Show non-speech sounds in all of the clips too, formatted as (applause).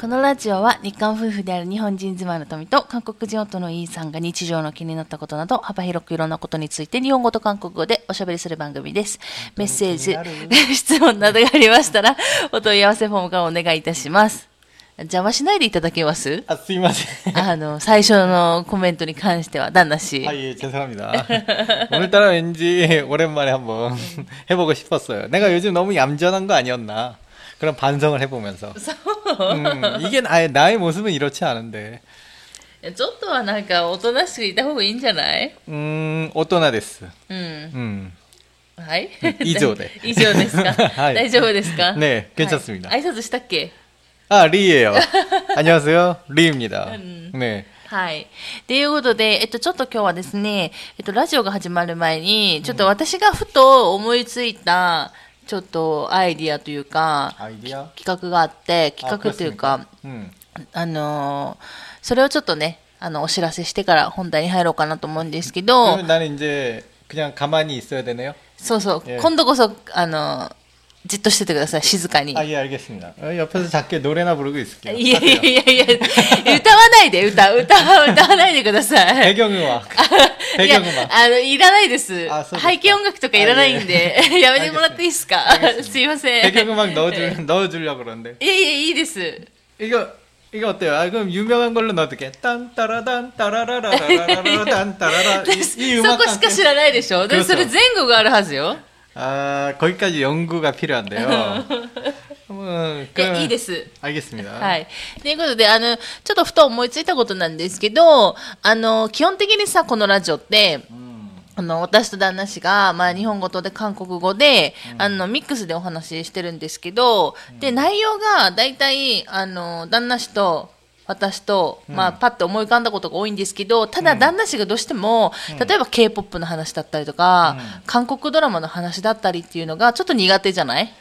このラジオは日韓夫婦である日本人妻の富と韓国人夫のイーさんが日常の気になったことなど幅広くいろんなことについて日本語と韓国語でおしゃべりする番組です。メッセージ、質問などがありましたらお問い合わせフォームからお願いいたします。邪魔しないでいただけますあ、すいません。あの、最初のコメントに関しては、旦那氏。 아, 예, 죄송합니다. 오늘따라 왠지 오랜만에 한번 해보고 싶었어요. 내가 요즘 너무 얌전한 거 아니었나. 그런 반성을 해보면서. (laughs) 음, 이게 나의, 나의 모습은 이렇지 않은데. ちょっとはなんか、おとなしくいた方がいいんじゃない 음, 오또나 데스. うん。 음, はい以上で以上ですか、はい大丈夫ですかね괜찮습니다 はい挨拶したっけ 아, 리예요. (laughs) 안녕하세요. 리입니다. 네. はい。ということで、えっと、ちょっと今日はですね、えっと、ラジオが始まる前に、ちょっと私がふと思いついた、 ちょっとアイディアというか、 아이디어? 企画があって、 아, 企画というか、 음. あのーそれをちょっとね、あの、お知らせしてから本題に入ろうかなと思うんですけど、 그러면 나는 이제 그냥 가만히 있어야 되네요. そうそう、ええ今度こそ、あのー じっとしててください、静かに。 아, 예, 알겠습니다. 어, 옆에서 작게 노래나 부르고 있을게요. いやいやいやいや、歌わないで、歌、歌わ、歌わないでください。 (laughs) 배경음악. (laughs) いや 배경음악. あの、いらないです。あそうですか背景音楽とかいらないんで、やめてもらっていいですかすいません。 배경음악 넣어줄, 넣어주려고 그러는데. いやいや、いいです。 이거, 이거 어때요? 아, 그럼 유명한 걸로 넣어둘게. 딴따라단, 따라라라라라라, 딴따라라. 이, 이 そ 음악 こしか知らないでしょでもそれ前後があるはずよ。 아, 거기까지 연구가 필요한데요. (laughs) 음, いや、 그럼- いいです。 알겠습니다. はい。ということで、あの、ちょっとふと思いついたことなんですけど、あの、基本的にさ、このラジオって、 음, あの、私と旦那氏が、まあ、日本語とで韓国語で、あの、ミックスでお話ししてるんですけど、で、内容が、大体、あの、旦那氏と、 私と、まあ、パッと思い浮かんだことが多いんですけど、ただ、旦那氏がどうしても、例えば K-POP の話だったりとか、韓国ドラマの話だったりっていうのが、ちょっと苦手じゃない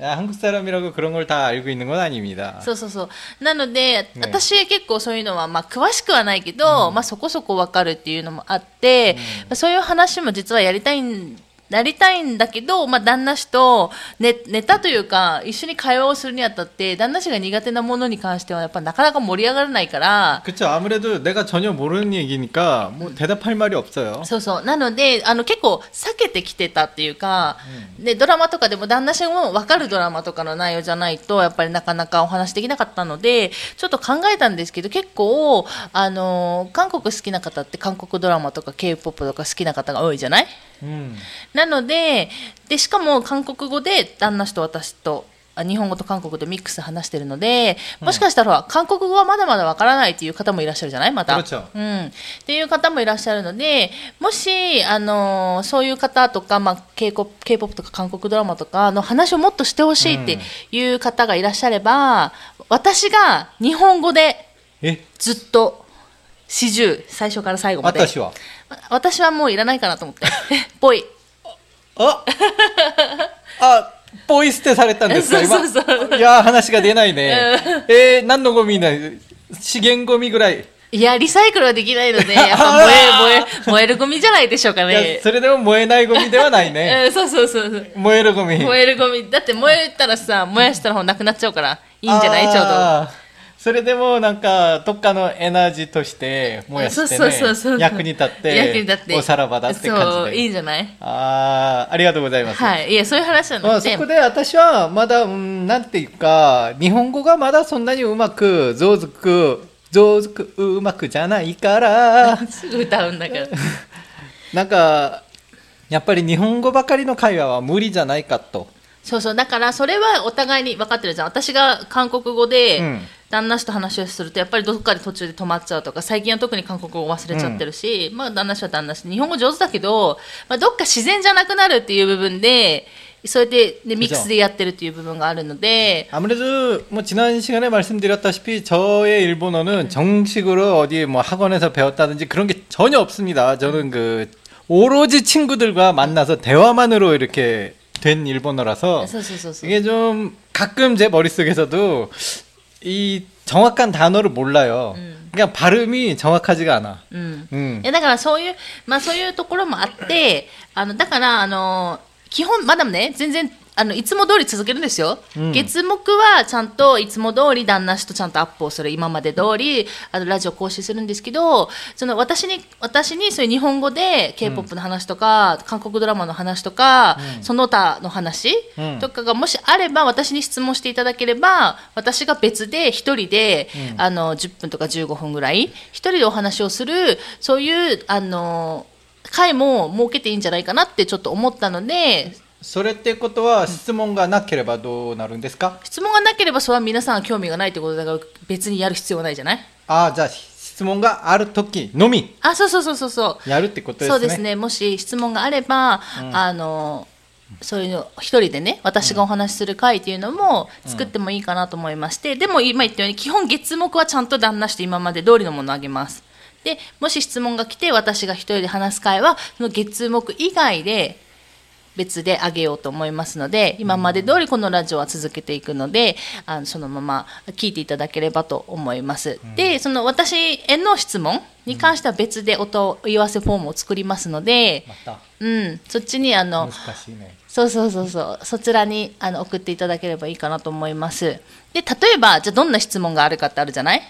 아, 한국 사람이라고 그런 걸 다 알고 있는 건 아닙니다. そうそうそう。なので、ね私結構そういうのは、まあ、詳しくはないけど、まあ、そこそこわかるっていうのもあって、まあそういう話も実はやりたいん、 なりたいんだけど、まあ、旦那氏とネ、ネタというか、一緒に会話をするにあたって、旦那氏が苦手なものに関しては、やっぱなかなか盛り上がらないから、 그쵸. 아무래도 내가 전혀 모르는 얘기니까 뭐 대답할 말이 없어요. そうそう。なので、あの、結構避けてきてたっていうか、で、ドラマとかでも旦那氏も分かるドラマとかの内容じゃないと、やっぱりなかなかお話できなかったので、ちょっと考えたんですけど、結構、あの、韓国好きな方って韓国ドラマとか K-POP とか好きな方が多いじゃない 음. なので、で、しかも韓国語で旦那氏と私と、日本語と韓国でミックス話してるので、もしかしたら、韓国語はまだまだわからないという方もいらっしゃるじゃない？また。うん。っていう方もいらっしゃるので、もし、あのー、そういう方とか、まあ、K-POP, K-POP とか韓国ドラマとかの話をもっとしてほしいっていう方がいらっしゃれば、私が日本語でずっと、四十最初から最後まで。私は？もういらないかなと思って。(laughs) ぽいああポイ捨てされたんですか今？そうそうそういや話が出ないね、えー、何のゴミな資源ゴミぐらいいや、リサイクルはできないので、(laughs) やっぱ燃え、燃え、燃えるゴミじゃないでしょうかね。それでも燃えないゴミではないね。(laughs) うん、そうそうそう燃えるゴミ。燃えるゴミ。だって燃えたらさ、燃やしたらなくなっちゃうから、いいんじゃない？ちょうど。それでもなんか、どっかのエナジーとして燃やしてね、役に立って。おさらばだって感そう、いいじで。んじゃない？ああ、ありがとうございます。はい。いや、そういう話なまあ、そので、こで私はまだ、うん、なんていうか、日本語がまだそんなにうまく、上手く、上手く、うまくじゃないから、(laughs) 歌うんだから。(laughs) なんか、やっぱり日本語ばかりの会話は無理じゃないかと。そうそう。だから、それはお互いに分かってるじゃん。私が韓国語で、うん旦那氏と話をすると、やっぱりどこかで途中で止まっちゃうとか、最近は特に韓国語を忘れちゃってるし、まあ、旦那氏は旦那氏。日本語上手だけど、まあ、どっか自然じゃなくなるっていう部分で、そうやって、ね、ミックスでやってるっていう部分があるので、 아무래도 뭐 지난 시간에 말씀드렸다시피 저의 일본어는 정식으로 어디 뭐 학원에서 배웠다든지 그런 게 전혀 없습니다. 저는 그 오로지 친구들과 만나서 대화만으로 이렇게 된 일본어라서 そうそうそうそう。 이게 좀 가끔 제 머릿속에서도 이 정확한 단어를 몰라요. 그냥 발음이 정확하지가 않아. うん。 음. いやだからそういう、まあそういうところもあって、あの、だから、あの、基本、まだね、全然 あのいつも通り続けるんですよ、うん。月木はちゃんといつも通り旦那氏とちゃんとアップをする今まで通りあのラジオ更新するんですけどその私に私にそういう日本語で k p o p の話とか、韓国ドラマの話とか、その他の話うん。とかがもしあれば私に質問していただければ私が別で一人で、あの10分とか15分ぐらい一人でお話をするそういうあの回も設けていいんじゃないかなってちょっと思ったのでそれってことは質問がなければどうなるんですか？質問がなければそれは皆さんが興味がないってことだから別にやる必要はないじゃない？ああじゃあ質問がある時のみ。あそうそうそうそうそう。やるってことですね。そうですね。もし質問があれば、あのそういうの一人でね私がお話しする会っていうのも作ってもいいかなと思いまして、でも今言ったように基本月目はちゃんと旦那して今まで通りのものをあげます。でもし質問が来て私が一人で話す会はその月目以外で別であげようと思いますので今まで通りこのラジオは続けていくのであのそのまま聞いていただければと思います、でその私への質問に関しては別でお問い合わせフォームを作りますので、うん、そっちにあの難しいね。そうそうそうそうそちらにあの送っていただければいいかなと思います。で例えばじゃあどんな質問があるかってあるじゃない？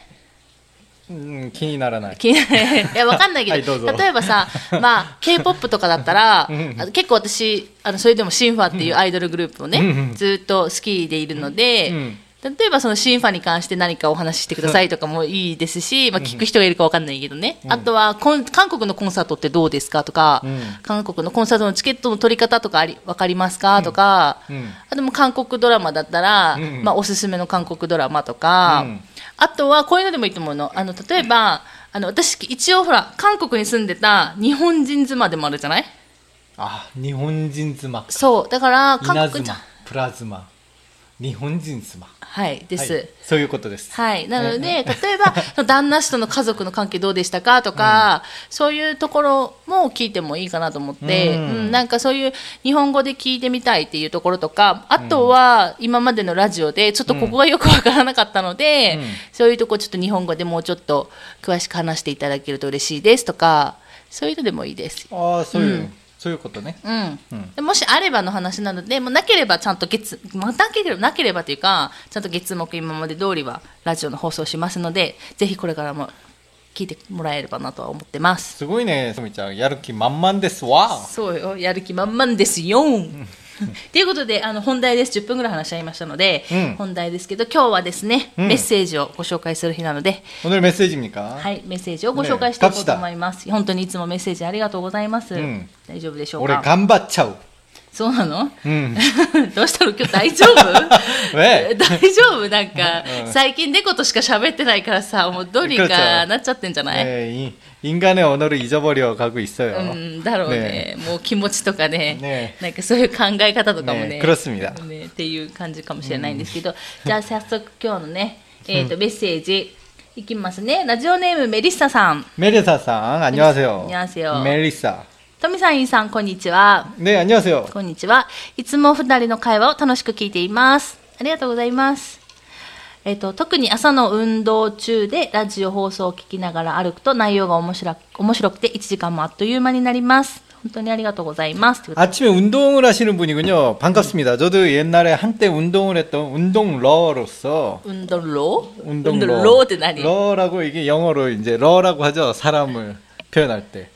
うん気にならない。気になるい。やわかんないけど,、はいど例えばさ、まあ、k p o p とかだったら、結構私あのそれでもシンファっていうアイドルグループをね、うん。うん。ずっと好きでいるので、うん。例えばそのシンファに関して何かお話ししてくださいとかもいいですし、まあ、聞く人がいるかわかんないけどね、あとはコン韓国のコンサートってどうですかとか、うん。韓国のコンサートのチケットの取り方とかあり分かりますかとか、うん。あとも韓国ドラマだったら、うん。まあ、おすすめの韓国ドラマとか、うんあとはこういうのでもいいと思うの。あの例えばあの私一応ほら韓国に住んでた日本人妻でもあるじゃない？あ日本人妻。そう。だから韓稲国妻プラズマ日本人妻はいです、はい。そういうことです。はい。なので、例えば、(laughs) 旦那氏との家族の関係どうでしたかとか、そういうところも聞いてもいいかなと思って、ううん。んなんかそういう日本語で聞いてみたいっていうところとか、あとは今までのラジオでちょっとここがよくわからなかったので、うん。そういうとこちょっと日本語でもうちょっと詳しく話していただけると嬉しいですとか、そういうのでもいいです。ああそういう、うんそういうことね。うん。うん。でもしあればの話なので、もうなければちゃんと月、まあなければなければというか、ちゃんと月目今まで通りはラジオの放送しますので、ぜひこれからも聞いてもらえればなとは思ってます。すごいねすみちゃん。やる気満々ですわ。そうよ、やる気満々ですよ。(laughs) ということであの本題です。10分ぐらい話し合いましたので、うん、本題ですけど今日はですね、うん、メッセージをご紹介する日なのでメッセージにか？はいメッセージをご紹介していこうと思います、ね、本当にいつもメッセージありがとうございます、うん、大丈夫でしょうか？俺頑張っちゃう。そうなの 음. (laughs) どうしたの今日大丈夫(laughs) (laughs) え大丈夫なんか、うん最近猫としか喋ってないからさ、もうどうにかなっちゃってんじゃない、 네, 이, 인간의 언어를 잊어버려 가고 있어요. うん、だろうねもう気持ちとかねねなんかそういう考え方とかもねね그렇습니다 ねっていう感じかもしれないんですけど、じゃあ早速今日のね、えー、とメッセージいきますねラジオネームメリッサさん 메리사상 안녕하세요. 안녕하세요. 메리사. トミさんインさんこんにちは 네 안녕하세요. こんにちは。いつも二人の会話を楽しく聞いています。ありがとうございます。えっ、と、特に朝の運動中でラジオ放送を聞きながら歩くと内容が面白く面白くて1時間もあっという間になります。本当にありがとうございます。ということで 아침에 운동을 하시는 분이군요. 반갑습니다. 저도 옛날에 한때 운동을 했던 운동러로서 運動ロー 운동 運動ローって何 러라고 이게 영어로 이제 러라고 하죠. 사람을 표현할 때.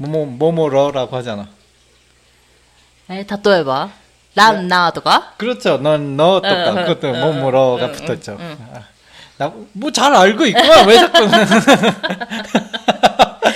뭐뭐 뭐뭐 러라고 하잖아. えー例えばランナーとか 그렇죠. 넌 너 응, 똑같 응, 그것도 응, 뭐뭐러가 응, 붙었죠. 응, 나뭐 잘 알고 있구나. 왜 자꾸 (laughs)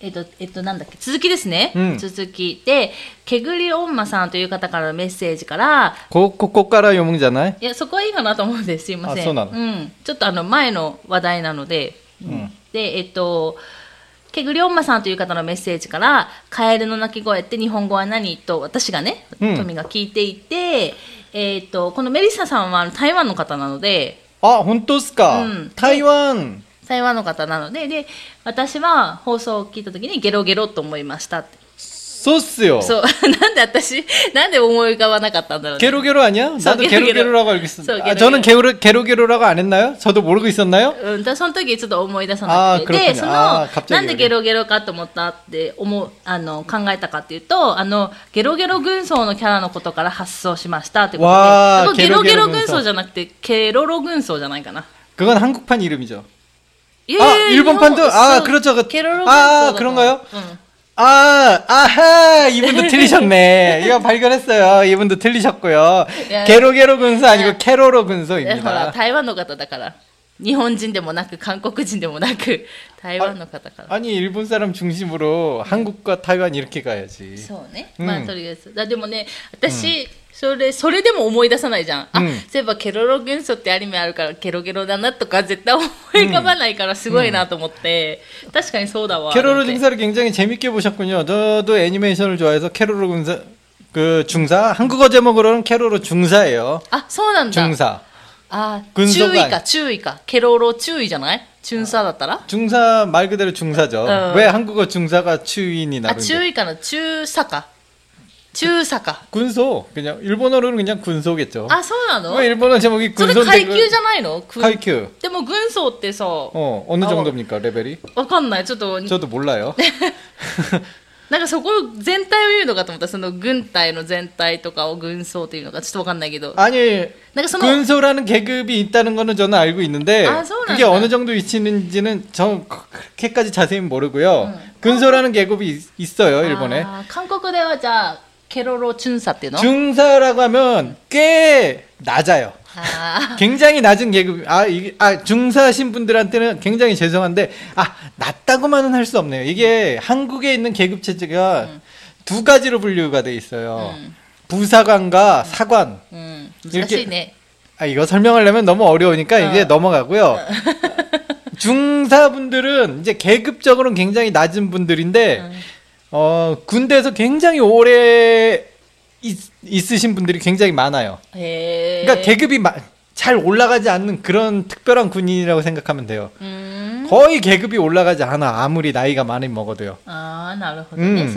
えっと、えっと、なんだっけ、続きですね。うん、続き。で、けぐりおんまさんという方からのメッセージから、こ、ここから読むんじゃない？いや、そこはいいかなと思うんです。すいません。うん。ちょっとあの、前の話題なので、うん、で、えっと、けぐりおんまさんという方のメッセージから、カエルの鳴き声って日本語は何？と私がね、富が聞いていて、うん、えっと、このメリッサさんは台湾の方なので、あ、本当ですか、うん、台湾。台湾の方なのでで私は放送を聞いた時にゲロゲロと思いましたって。そうっすよ。そう。(laughs) なんで私なんで思い浮かばなかったんだろう、ね、ゲロゲロ아にゃ？나도게로게로라고알고있었는데저는게로게로게로라고안했나 요? 저도모르고있었나 요? うんその時ちょっと思い出さなくて。でそのなんでゲロゲロかと思ったって思うあの考えたかっていうとあのゲロゲロ軍曹のキャラのことから発想しましたってことで。ゲロゲロ軍曹。じゃなくてケロロ軍曹じゃないかな。그건한국판이름이 죠. いやい 아, や 일본판도? 日本 아, そう 그렇죠. 그- ケロロ軍曹 아, だから 그런가요? うん 아, 아하, 이분도 (laughs) 틀리셨네. 이거 발견했어요. 이분도 틀리셨고요. 야. 게로게로 군소 아니고 야. 캐로로 えほら 군소입니다. 台湾の方だから日本人でもなく韓国人でもなく台湾の方から 아니, 일본 사람 중심으로 한국과 타이완 이렇게 가야지. そうね、うんまあとりあえずだでもね私、 それそれでも思い出さないじゃん、あうんそういえばケロロ軍曹ってアニメあるからケロゲロだなとか絶対思い浮かばないからすごいなと思って、確かにそうだわ 캐로로 と思って 중사를 굉장히 재밌게 보셨군요. 저도 애니메이션을 좋아해서 캐로로 군사, 그 중사, 한국어 제목으로는 캐로로 중사예요. あそうなんだ 중사. あ軍曹が注意か注意かケロロ注意じゃない中佐だったら 중사 말 그대로 중사죠. 어. 왜 한국어 중사가 추인이 あ 나는데? 注意かな中佐か 中佐か 군소. 그냥 일본어로는 그냥 군소겠죠. あそうなの 왜 일본어 제목이 それ 군소인데 階級じゃないのく 階級. でも軍曹ってさ 어, 어느 어. 정도입니까, 레벨이? わかんないちょっと 저도 몰라요. (laughs) なんかそこ全体を言うのかと思ったその軍隊の全体とかを軍曹っていうのかちょっとわかんないけど 아니, なんかその 군소라는 계급이 있다는 거는 저는 알고 있는데 아, 소문난다. 그게 어느 정도 위치는지는 저 그렇게까지 자세히 모르고요. 응. 군소라는 계급이 있- 있어요, 일본에. あー韓国ではじゃあ ケロロチュンサっていうの 중사라고 하면 꽤 낮아요. (laughs) あ 굉장히 낮은 계급. 아, 이게, 아, 중사신 분들한테는 굉장히 죄송한데, 아, 낮다고만은 할 수 없네요. 이게 한국에 있는 계급 체제가 두 가지로 분류가 돼 있어요. 음. 부사관과 사관. ーうん難しいね 아, 이거 설명하려면 너무 어려우니까 어. 이제 넘어가고요. (laughs) 중사분들은 이제 계급적으로는 굉장히 낮은 분들인데, 음. 어, 군대에서 굉장히 오래 있, 으신 분들이 굉장히 많아요. 에이. 그러니까 계급이 마, 잘 올라가지 않는 그런 특별한 군인이라고 생각하면 돼요. 음. 거의 계급이 올라가지 않아 아무리 나이가 많이 먹어도요. 아, 나름대로. 음.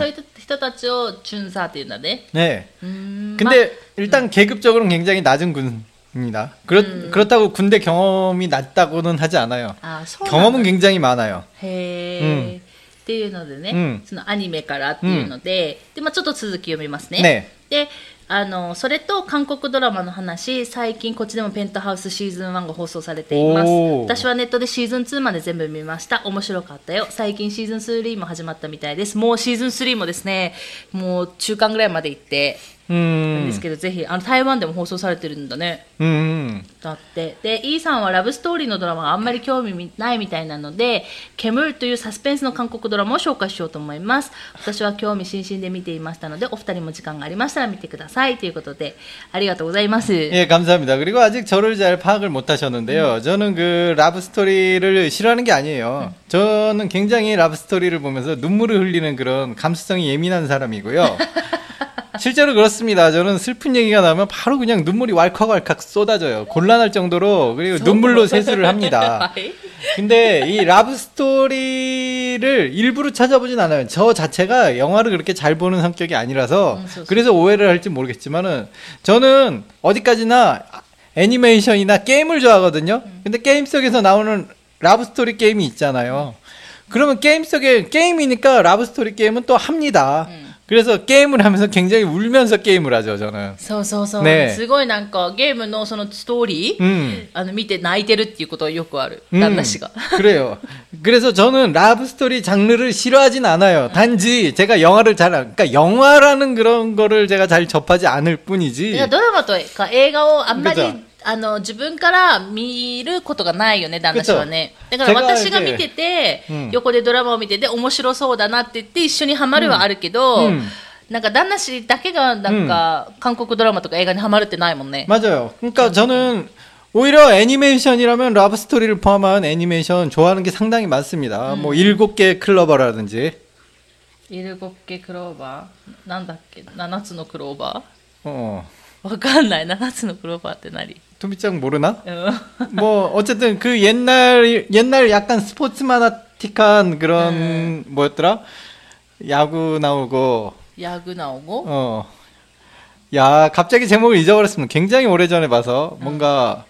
사들나 네. 네. 음, 근데 마, 일단 음. 계급적으로는 굉장히 낮은 군입니다. 그렇 음. 그렇다고 군대 경험이 낮다고는 하지 않아요. 아, 경험은 굉장히 많아요. 해. 음. っていうのでね、うん。そのアニメからっていうので、でまあ、ちょっと続き読みますね。ね。であのそれと韓国ドラマの話最近こっちでもペントハウスシーズン1が放送されています。私はネットでシーズン2まで全部見ました。面白かったよ。最近シーズン3も始まったみたいです。もうシーズン3もですねもう中間ぐらいまで行ってるん 음, ですけど、ぜひあの台湾でも放送されてるんだね 음, だってで E さんはラブストーリーのドラマがあんまり興味ないみたいなので「煙」というサスペンスの韓国ドラマを紹介しようと思います私は興味津々で見ていましたのでお二人も時間がありましたら見てくださいということでありがとうございます、 예, 감사합니다. 그리고 아직 저를 잘 파악을 못 하셨는데요. 저는 그 라브 스토리를 싫어하는 게 아니에요. 저는 굉장히 라브 스토리를 보면서 눈물을 흘리는 그런 감수성이 예민한 사람이고요. (laughs) 실제로 그렇습니다. 저는 슬픈 얘기가 나오면 바로 그냥 눈물이 왈칵왈칵 쏟아져요. 곤란할 정도로 그리고 눈물로 세수를 합니다. 근데 이 라브 스토리를 일부러 찾아보진 않아요. 저 자체가 영화를 그렇게 잘 보는 성격이 아니라서 음, 그래서 오해를 할지 모르겠지만은 저는 어디까지나 애니메이션이나 게임을 좋아하거든요. 근데 게임 속에서 나오는 라브 스토리 게임이 있잖아요. 그러면 게임 속에 게임이니까 라브 스토리 게임은 또 합니다. 그래서 게임을 하면서 굉장히 울면서 게임을 하죠, 저는. そうそうそう、ねすごいなんかゲームのそのストーリー、 음. あの見て泣いてるっていうことはよくある 음, 旦那氏が 그래요. 그래서 저는 라브 스토리 장르를 싫어하진 않아요. 단지 제가 영화를 잘, 안- 그러니까 영화라는 그런 거를 제가 잘 접하지 않을 い 뿐이지. やドラマとか映画をあんまりそう あの自分から見ることがないよね、旦那氏はね。だから私が見てて、うん、横でドラマを見てて、面白そうだなって言って、一緒にはまるはあるけど、うんうん、なんか旦那氏だけがなんか韓国ドラマとか映画にはまるってないもんね。맞아 요。 그러니까저는 오히려애ー메이션이라면 러브 스토ー를포함한 애니메이션 좋아하는 게 상당히 많습니 다. 음. 뭐 일곱 개 클로버라든 지. 일곱개んだっけ。七つのクローバー。うん. (laughs) わかんない。七つのクローバーって何？ 도미짱 모르나? 어. (laughs) 뭐 어쨌든 그 옛날 옛날 약간 스포츠 만화틱한 그런 음. 뭐였더라? 야구 나오고. 야구 나오고? 어. 야 갑자기 제목을 잊어버렸으면 굉장히 오래 전에 봐서 어. 뭔가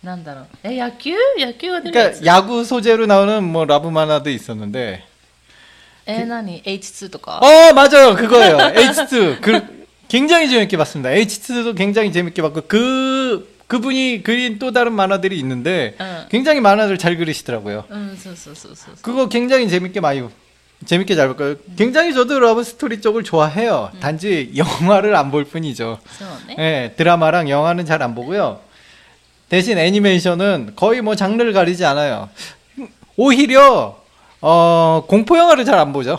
난다로 에 야구 야구가 그러니까 야구 소재로 나오는 뭐 라브 만화도 있었는데. 에나니? 그... H2도가 어 맞아요. 그거예요. H2. 그 굉장히 재밌게 봤습니다. H2도 굉장히 재밌게 봤고 그 그분이 그린 또 다른 만화들이 있는데 어. 굉장히 만화를 잘 그리시더라고요. 음, 소, 소, 소, 소. 그거 굉장히 재밌게 많이 재밌게 잘 볼까요? 음. 굉장히 저도 러브 스토리 쪽을 좋아해요. 음. 단지 (laughs) 영화를 안 볼 뿐이죠. 예, 네, 드라마랑 영화는 잘 안 보고요. 대신 애니메이션은 거의 뭐 장르를 가리지 않아요. 오히려 어, 공포 영화를 잘 안 보죠.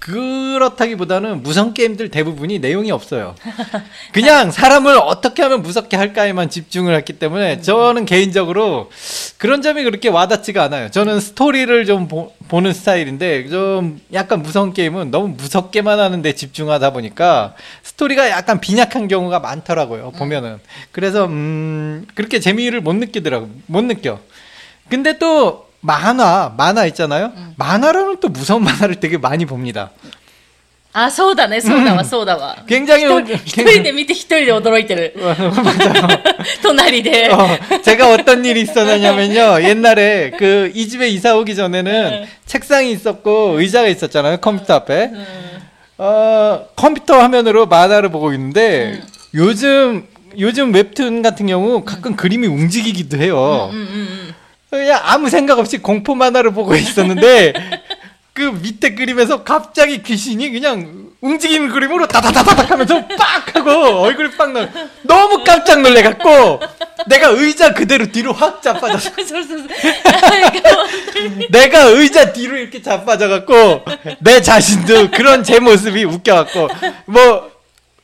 그렇다기보다는 무서운 게임들 대부분이 내용이 없어요. (laughs) 그냥 사람을 어떻게 하면 무섭게 할까에만 집중을 했기 때문에 저는 개인적으로 그런 점이 그렇게 와닿지가 않아요. 저는 스토리를 좀 보, 는 스타일인데 좀 약간 무서운 게임은 너무 무섭게만 하는데 집중하다 보니까 스토리가 약간 빈약한 경우가 많더라고요. 보면은. 그래서 음 그렇게 재미를 못 느끼더라고. 못 느껴. 근데 또 만화, 만화 있잖아요. 만화로는 또 무서운 만화를 되게 많이 봅니다. あそうだねそうだわ、そうだわ 굉장히 一人で見て一人で驚いてる 隣で、 어, 제가 어떤 일이 있었냐면요. 옛날에 그 이 집에 이사 오기 전에는 책상이 있었고 의자가 있었잖아요. 컴퓨터 앞에. 어, 컴퓨터 화면으로 만화를 보고 있는데 요즘 요즘 웹툰 같은 경우 가끔 그림이 움직이기도 해요. うんうんうん 그냥 아무 생각 없이 공포 만화를 보고 있었는데 (laughs) 그 밑에 그림에서 갑자기 귀신이 그냥 움직이는 그림으로 다다다다닥 하면서 빡 하고 얼굴이 빡 나. 너무 깜짝 놀래갖고 내가 의자 그대로 뒤로 확 자빠졌어. (laughs) (laughs) 내가 의자 뒤로 이렇게 자빠져갖고 내 자신도 그런 제 모습이 웃겨갖고 뭐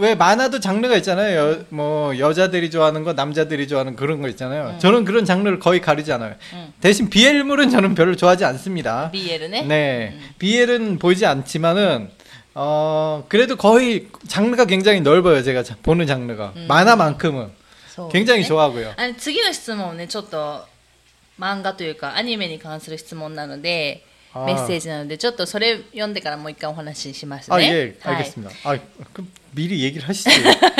왜 만화도 장르가 있잖아요. 여, 뭐 여자들이 좋아하는 거, 남자들이 좋아하는 그런 거 있잖아요. 저는 그런 장르를 거의 가리지 않아요. 음. 대신 BL물은 저는 별로 좋아하지 않습니다. BL ね 네, BL은 보이지 않지만은 어 그래도 거의 장르가 굉장히 넓어요. 제가 자- 보는 장르가 만화만큼은 そうね 굉장히 좋아하고요. あの次の質問ねちょっと漫画というかアニメに関する質問なのであー メッセージなのでちょっとそれ読んでからもう一回お話ししますね 아 예, はい 알겠습니다. 아, 그럼 미리 얘기를 하시죠.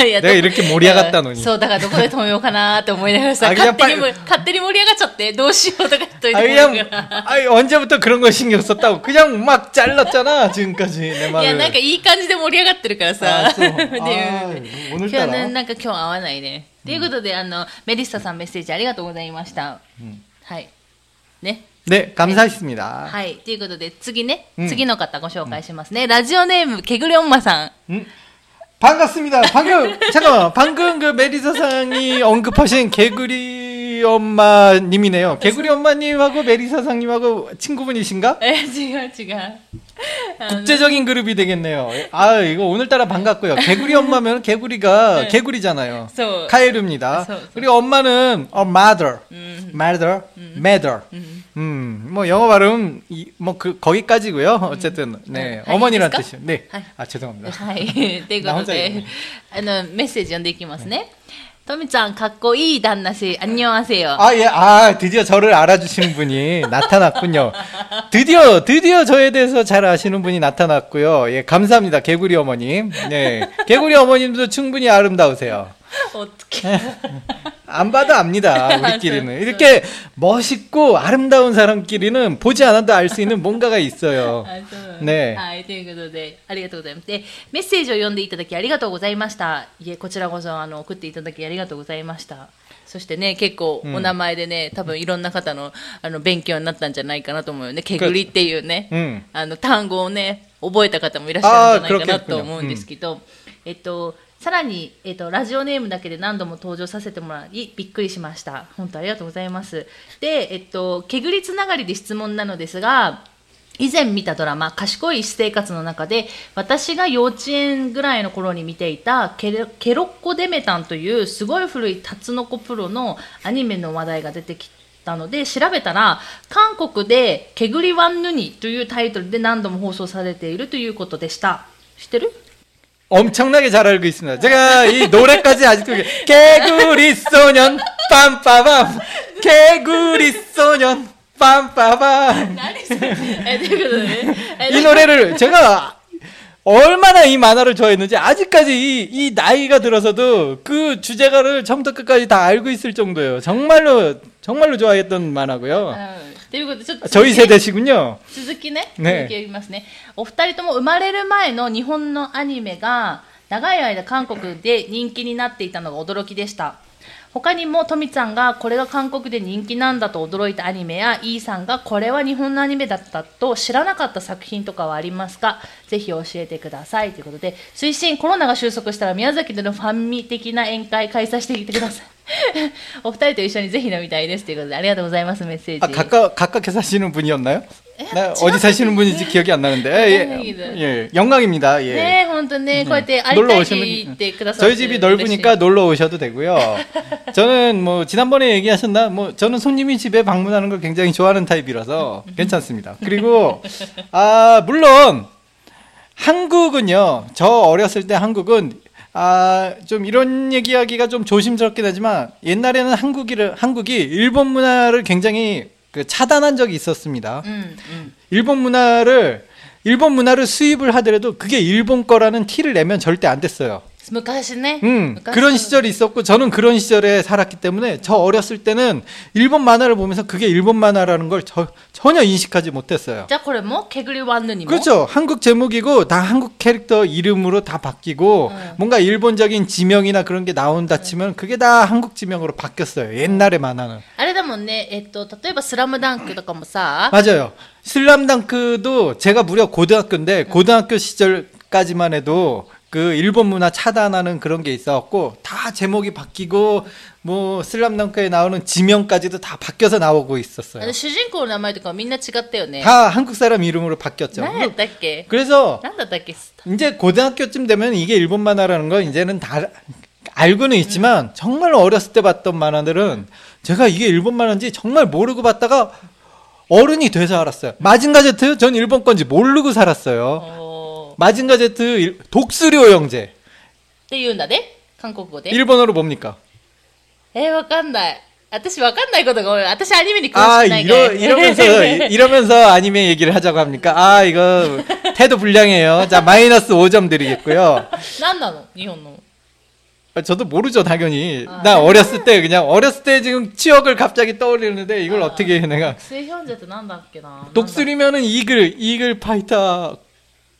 いや 내가 이렇게盛り上がったのにそう、だからどこで止めようかなって思いながらさ、あ(laughs) 勝手にもやっぱ勝手に盛り上がっちゃって、どうしようとか言っとい 아 て 그냥 아 언제부터 그런 거 신경 썼다고 그냥 막 잘랐잖아 지금까지 내 いや、 말을. なんかいい感じで盛り上がってるからさ。あそうで(laughs) あ今日ね、 오늘따라 なんか今日合わないね。ということで、あの、メリッサさんメッセージありがとうございました。はい。ね。 네 감사했습니다. はい。ということで、次ね、うん次の方ご紹介しますね。ラジオネーム、けぐりおんまさん。 음, 반갑습니다. 방금 잠깐만 방금 그 메리사상이 언급하신 개구리 엄마님이네요. 개구리 엄마님하고 메리사상님하고 친구분이신가? え、違う違う。あの 국제적인 그룹이 되겠네요. 아 이거 오늘따라 반갑고요. 개구리 엄마면 개구리가 네. 개구리잖아요. 소. 카에루입니다. 소, 소. 그리고 엄마는 어 mother, 음. mother, mother. 음, 뭐 영어 발음 이, 뭐그 거기까지고요. 어쨌든 네 음. 아, 어머니란 이ですか? 뜻이요. 네. はい 아 죄송합니다. は(laughs) い。というこなおさらとで、あの、メッセージ読んでいきますね。とみちゃん、かっこいい旦那氏、안녕하세요。 아, 예, 아, 드디어 저를 알아주시는 분이 (laughs) 나타났군요. 드디어, 드디어 저에 대해서 잘 아시는 분이 나타났고요. 예, 감사합니다. 개구리 어머님. 네. 개구리 어머님도 충분히 아름다우세요. (laughs) 어떻게? 안 봐도 압니다. 우리끼리는 이렇게 멋있고 아름다운 사람끼리는 보지 않아도 알 수 있는 뭔가가 있어요. あそ(laughs) うなんだねはい、ということで、ありがとうございます。で、メッセージを読んでいただきありがとうございました。いえ、こちらこそ、あの、送っていただきありがとうございました。そしてね、結構、お名前でね、多分いろんな方の、あの、勉強になったんじゃないかなと思うよね。けぐりっていうね、うんあの、単語をね、覚えた方もいらっしゃるんじゃないかなと思うんですけど、えっと、 さらに、えっと、ラジオネームだけで何度も登場させてもらい、びっくりしました。本当ありがとうございます。で、えっと、けぐりつながりで質問なのですが、以前見たドラマ「賢い私生活」の中で私が幼稚園ぐらいの頃に見ていたケロケロッコデメタンというすごい古いタツノコプロのアニメの話題が出てきたので調べたら韓国で「ケグリワンヌニ」というタイトルで何度も放送されているということでした知ってる？ 엄청나게 잘 알고 있습니다. 제가 이 노래까지 아직도 개구리 소년 빰빠밤 개구리 소년 빰빠밤 이 노래를 제가 얼마나 이 만화를 좋아했는지 아직까지 이, 이 나이가 들어서도 그 주제가를 처음부터 끝까지 다 알고 있을 정도예요. 정말로 정말로 좋아했던 만화고요. 아, うんということでちょっと 저희 세대시군요. 続きね、ね続き読みますね。お二人とも生まれる前の日本のアニメが長い間韓国で人気になっていたのが驚きでした。他にもトミちゃんがこれが韓国で人気なんだと驚いたアニメやイーさんがこれは日本のアニメだったと知らなかった作品とかはありますかぜひ教えてくださいということで推進コロナが収束したら宮崎でのファンミ的な宴会開催してきてください (laughs) お二人と一緒にぜひ飲みたいですということでありがとうございますメッセージ 아, 각각 각각 사시는 분이었나요? 나 지금 어디 사시는 분인지 기억이 안 나는데 예, 영광입니다. 예, 예, 영광입니다. 예. ねえ本当ね、こうやって会い놀러 たいって言 오시면 ってくださって 저희 집이 넓으니까 놀러 오셔도 되고요. (laughs) 저는 뭐 지난번에 얘기하셨나 뭐 저는 손님이 집에 방문하는 걸 굉장히 좋아하는 타입이라서 괜찮습니다. 그리고 아 물론 한국은요. 저 어렸을 때 한국은 아, 좀 이런 얘기하기가 좀 조심스럽긴 하지만 옛날에는 한국이를 한국이 일본 문화를 굉장히 그 차단한 적이 있었습니다. 음, 음. 일본 문화를 일본 문화를 수입을 하더라도 그게 일본 거라는 티를 내면 절대 안 됐어요. 昔ね、 음, 昔 그런 시절이 있었고 저는 그런 시절에 살았기 때문에 저 어렸을 때는 일본 만화를 보면서 그게 일본 만화라는 걸 저- 전혀 인식하지 못했어요. じゃあこれもケグリワンヌにも 그렇죠. 한국 제목이고 다 한국 캐릭터 이름으로 다 바뀌고 음. 뭔가 일본적인 지명이나 그런 게 나온다 치면 그게 다 한국 지명으로 바뀌었어요. 옛날의 만화는. あれだもんねえっと例えば「スラムダンクとかもさ 맞아요. 슬람덩크도 제가 무려 고등학교인데 고등학교 시절까지만 해도 그 일본 문화 차단하는 그런 게 있었고 다 제목이 바뀌고 뭐 슬람덩크에 나오는 지명까지도 다 바뀌어서 나오고 あ 있었어요. の主人公の名前とかみんな違ったよね 다 한국 사람 이름으로 바뀌었죠. 何やったっけ 그래서 何だったっけ 이제 고등학교쯤 되면 이게 일본 만화라는 거 이제는 다 알고는 있지만 정말 어렸을 때 봤던 만화들은 제가 이게 일본 만화인지 정말 모르고 봤다가 어른이 돼서 알았어요. 마징가 제트 전 일본 건지 모르고 살았어요. おー 마징가 제트 일- 독수료 형제 って言うんだね韓国語で 일본어로 뭡니까? えー、わかんない私わかんないことが多い私アニメに詳 아 しくないか 이러 ら 이러면서 이- (laughs) 이러면서 아니메 얘기를 하자고 합니까? 아 이거 태도 불량해요. 자 마이너스 5점 드리겠고요. 何なの日本の 아, 저도 모르죠, 당연히. 아. 나 어렸을 때, 그냥, 어렸을 때 지금 치역을 갑자기 떠올리는데, 이걸 아. 어떻게 해, 내가. 学生表示ってなんだっけな 독수리면은 이글, 이글 파이터,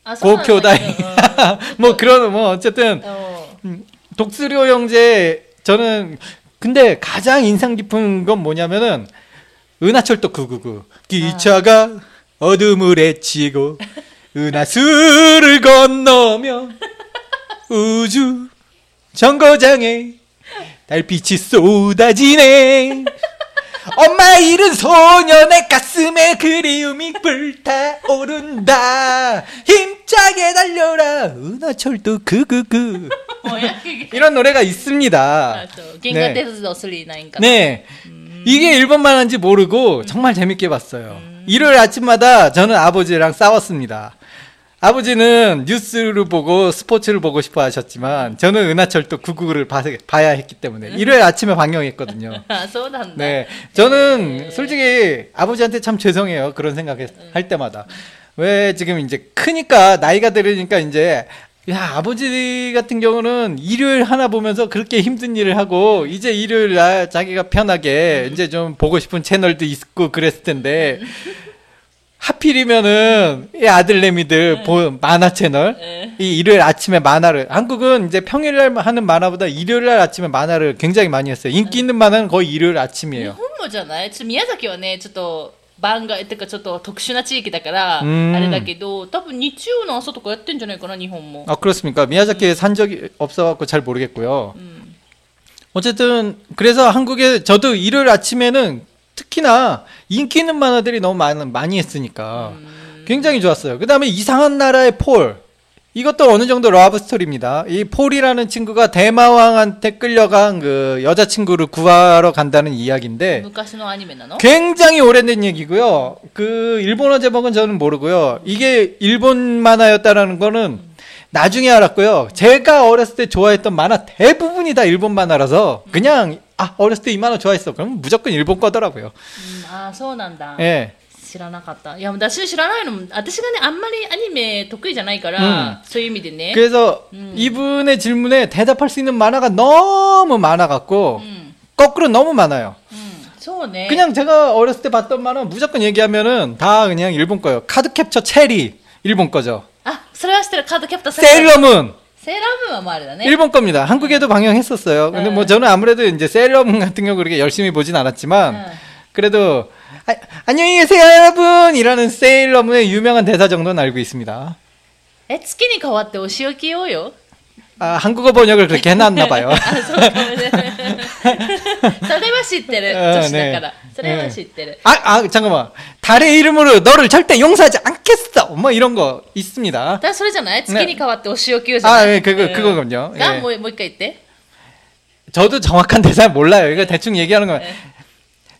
아, 고교다이. 어. (laughs) 뭐 그런 뭐 어쨌든 어. 음, 독수리오 형제 저는 근데 가장 인상 깊은 건 뭐냐면은 은하철도 999 기차가 아. 어둠을 헤치고 은하수를 건너며 우주 정거장에 달빛이 쏟아지네. 엄마의 잃은 소년의 가슴에 그리움이 불타오른다. 힘차게 달려라. 은하철도 그그그. 이런 노래가 있습니다. 네. 네. 이게 일본 말인지 모르고 정말 재밌게 봤어요. 일요일 아침마다 저는 아버지랑 싸웠습니다. 아버지는 뉴스를 보고 스포츠를 보고 싶어 하셨지만 저는 은하철도 99를 봐, 야 했기 때문에 네. 일요일 아침에 방영했거든요. (laughs) 아, 네, 저는 네. 솔직히 아버지한테 참 죄송해요. 그런 생각할 네. 때마다. 왜 지금 이제 크니까 나이가 들으니까 이제 야, 아버지 같은 경우는 일요일 하나 보면서 그렇게 힘든 일을 하고, 이제 일요일 날 자기가 편하게, 음. 이제 좀 보고 싶은 채널도 있고 그랬을 텐데, 음. (laughs) 하필이면은, 이 아들내미들 보, 만화 채널, 네. 이 일요일 아침에 만화를, 한국은 이제 평일날 하는 만화보다 일요일 날 아침에 만화를 굉장히 많이 했어요. 인기 있는 만화는 거의 일요일 日 아침이에요. 本もじゃないちょっと宮崎はねちょっと番外っていうかちょっと特殊な地域だからうんあれだけど多分日曜の朝とかやってんじゃないかな日本も 아, 그렇습니까? 미야자키에 산 적이 없어갖고 잘 모르겠고요. 어쨌든, 그래서 한국에, 저도 일요일 아침에는 특히나 인기 있는 만화들이 너무 많, 많이 했으니까 음. 굉장히 좋았어요. 그 다음에 이상한 나라의 폴. 이것도 어느 정도 러브 스토리입니다. 이 폴이라는 친구가 대마왕한테 끌려간 그 여자친구를 구하러 간다는 이야기인데 굉장히 오래된 얘기고요. 그 일본어 제목은 저는 모르고요. 이게 일본 만화였다라는 거는 나중에 알았고요. 제가 어렸을 때 좋아했던 만화 대부분이 다 일본 만화라서 그냥 아 어렸을 때 이 만화 좋아했어. 그럼 무조건 일본 거더라고요. うんああそうなんだ 예. 知らなかったいや私知らないのも私がねあんまりアニメ得意じゃないから、そういう意味でね 그래서 음. 이분의 질문에 대답할 수 있는 만화가 너무 많아갖고 うん 거꾸로 너무 많아요. うんそうね 그냥 제가 어렸을 때 봤던 만화 무조건 얘기하면은 다 그냥 일본 거예요. 카드캡처 체리 일본 거죠. あそれは知ってるカードキャプターセ 세일러문 세럼은 뭐 아마 아래다 일본 겁니다. 한국에도 네. 방영했었어요. 근데 뭐 네. 저는 아무래도 이제 세럼 같은 경우 그렇게 열심히 보진 않았지만 네. 그래도 아, 안녕히 계세요 여러분 이라는 세일러문의 유명한 대사 정도는 알고 있습니다. 에츠키니 가왔대 오시오키오요. 아 한국어 번역을 그렇게 해놨나 봐요. (laughs) 아, そ(laughs) うかもねそれは知ってるうん女子だから、ねそれは知ってる、 아, 아, 잠깐만. 달의 이름으로 너를 절대 용서하지 않겠어. 뭐 이런 거 있습니다. だからそれじゃない月に変わってお仕置きようじゃない、 아, 예, 그거, うん 그거군요. が、 예. もうもう一回言って 저도 정확한 대사 몰라요. 이거 대충 얘기하는 거예요.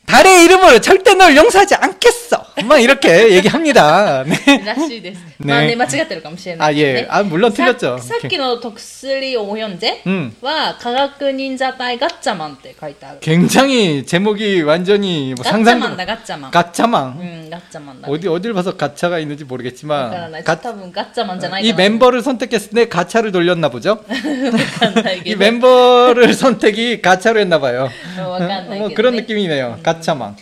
달의 이름으로 절대 널 용서하지 않겠어. 막 이렇게 얘기합니다. (laughs) 네. らしいです、ねまあね間違ってるかもしれないですね 아, 예. 아, 물론 틀렸죠. ささっきの特スリオヨンゼうんは科学忍者隊ガッチャマンって書いてある 굉장히 제목이 완전히 뭐 ガッチャマン 상상 だガッチャマン 가짜망 うんガッチャマンだ 어디 어딜 봐서 가차가 있는지 わから 모르겠지만 ない 가, 多分ガッチャマンじゃない 이 かな 멤버를 선택했을 때 가차를 돌렸나 보죠. わ(laughs) かんないけ 이 ど 멤버를 선택이 가차로 했나 봐요. わかんないけど、ね 어, 그런 느낌이네요. 가 차망.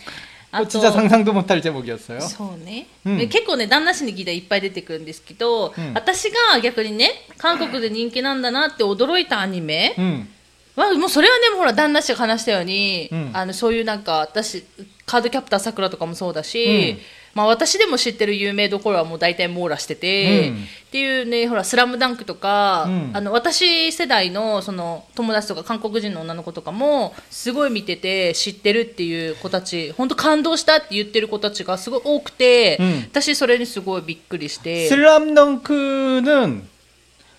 あ 어, と 진짜 상상도 못할 제목이었어요. そうね、うんで結構ね旦那氏に聞いたらいっぱい出てくるんですけど、うん私が逆にね韓国で人気なんだなって驚いたアニメ 음. はもうそれはねほら旦那氏が話したように、うんあのそういうなんか私カードキャプターさくらとかもそうだし、 まあ、私でも知ってる有名どころはもう大体網羅してて、うんっていうねほら「スラムダンクとか、うんあの私世代のその友達とか韓国人の女の子とかもすごい見てて知ってるっていう子たち本当感動したって言ってる子たちがすごい多くて、うん私それにすごいびっくりして。 슬람덩크는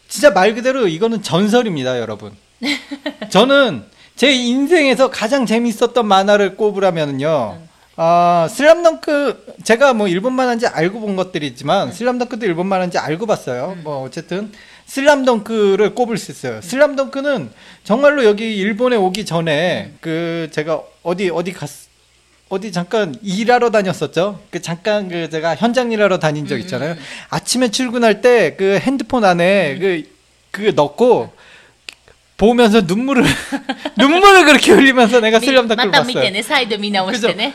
진짜 말 그대로 이거는 전설입니다, 여러분. 저는 제 인생에서 가장 재밌었던 만화를 꼽으라면요. 아, 슬람덩크 제가 뭐 일본만 한지 알고 본 것들이 있지만 네. 슬람덩크도 일본만 한지 알고 봤어요. 음. 뭐 어쨌든 슬람덩크를 꼽을 수 있어요. 슬람덩크는 정말로 여기 일본에 오기 전에 네. 그 제가 어디 어디 갔 어디 잠깐 일하러 다녔었죠. 그 잠깐 그 제가 현장 일하러 다닌 적 음, 음, 있잖아요. 아침에 출근할 때 그 핸드폰 안에 네. 그 그게 넣고 보면서 눈물을 (laughs) 눈물을 그렇게 흘리면서 내가 슬램덩크를 봤어요. 맞다 밑에 사이드 미나오시네.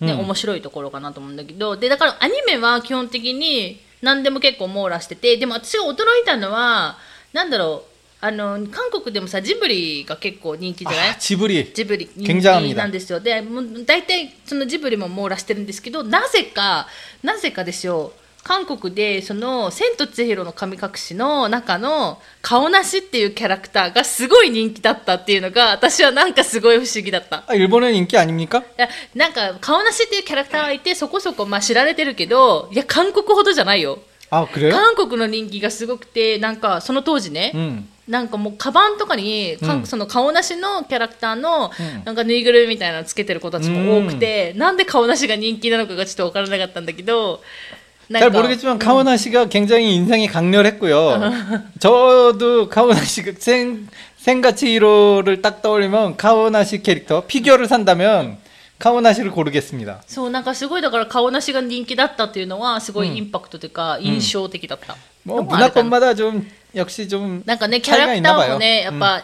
ね、うん、面白いところかなと思うんだけど。でだからアニメは基本的に何でも結構網羅しててでも私が驚いたのはなんだろう。あの韓国でもさジブリが結構人気じゃない？ジブリ。ジブリ人気なんですよ。でもう大体そのジブリも網羅してるんですけどなぜかなぜかですよ。韓国でその「千と千尋の神隠し」の中の顔なしっていうキャラクターがすごい人気だったっていうのが私はなんかすごい不思議だった。あ日本の人気アニメか？いやなんか顔なしっていうキャラクターがいてそこそこまあ知られてるけどいや韓国ほどじゃないよ。あ韓国の人気がすごくてなんかその当時ね、うん、なんかもうカバンとかに、うん、その顔なしのキャラクターの、なんかぬいぐるみみたいなのつけてる子たちも多くて、うん、なんで顔なしが人気なのかがちょっと分からなかったんだけど 잘 か 모르겠지만 카오나 씨가 굉장히 인상이 강렬했고요. (laughs) 저도 카오나 씨가 생 생가치 1호를 딱 떠올리면 카오나 씨 캐릭터 피규어를 산다면 카오나 씨를 고르겠습니다. そうなんかすごいだから顔なしが人気だったっていうのはすごいインパクトというか印象的だった、 뭐 のもあるかな 문화권마다 좀 역시 좀 なんかねキャラ 차이가 ク 있나 ター 봐요. もねやっ 음. ぱ、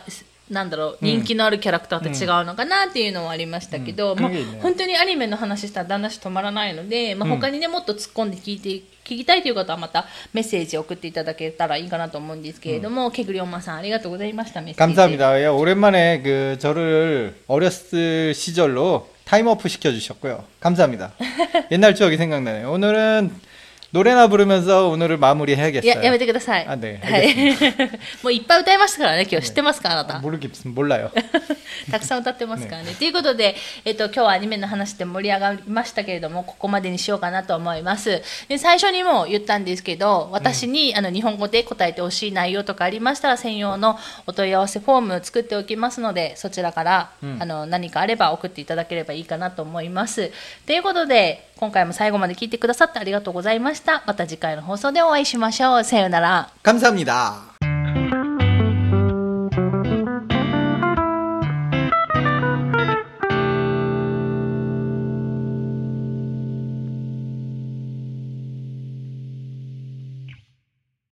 なんだろう人気のあるキャラクターって違うのかなっていうのはありましたけど、うんまあいいね本当にアニメの話したら旦那氏止まらないので、まあ、うん他にねもっと突っ込んで聞いて聞きたいという方はまたメッセージを送っていただけたらいいかなと思うんですけれども、ケグリオンマさんありがとうございましたメッセージ 감사합니다. 예, 오랜만에 그 저를 어렸을 시절로 타임어프 시켜주셨고요. 감사합니다. (laughs) 옛날 추억이 생각나네요. 오늘은 노래나 부르면서 오늘을 い 마무리해야겠어요. ややめてください、あね(laughs) はい、もういっぱい歌いましたからね今日知ってますかあなた 모르겠습니다. 몰라요. たくさん歌ってますからね。ということで、えっと、今日はアニメの話で盛り上がりましたけれども、ここまでにしようかなと思います。で最初にも言ったんですけど、私に、あの日本語で答えてほしい内容とかありましたら、専用のお問い合わせフォーム作っておきますので、そちらから、あの何かあれば送っていただければいいかなと思います。ということで、今回も最後まで聞いてくださってありがとうございま した。また次回の放送でお会いしましょう。さようなら。 감사합니다.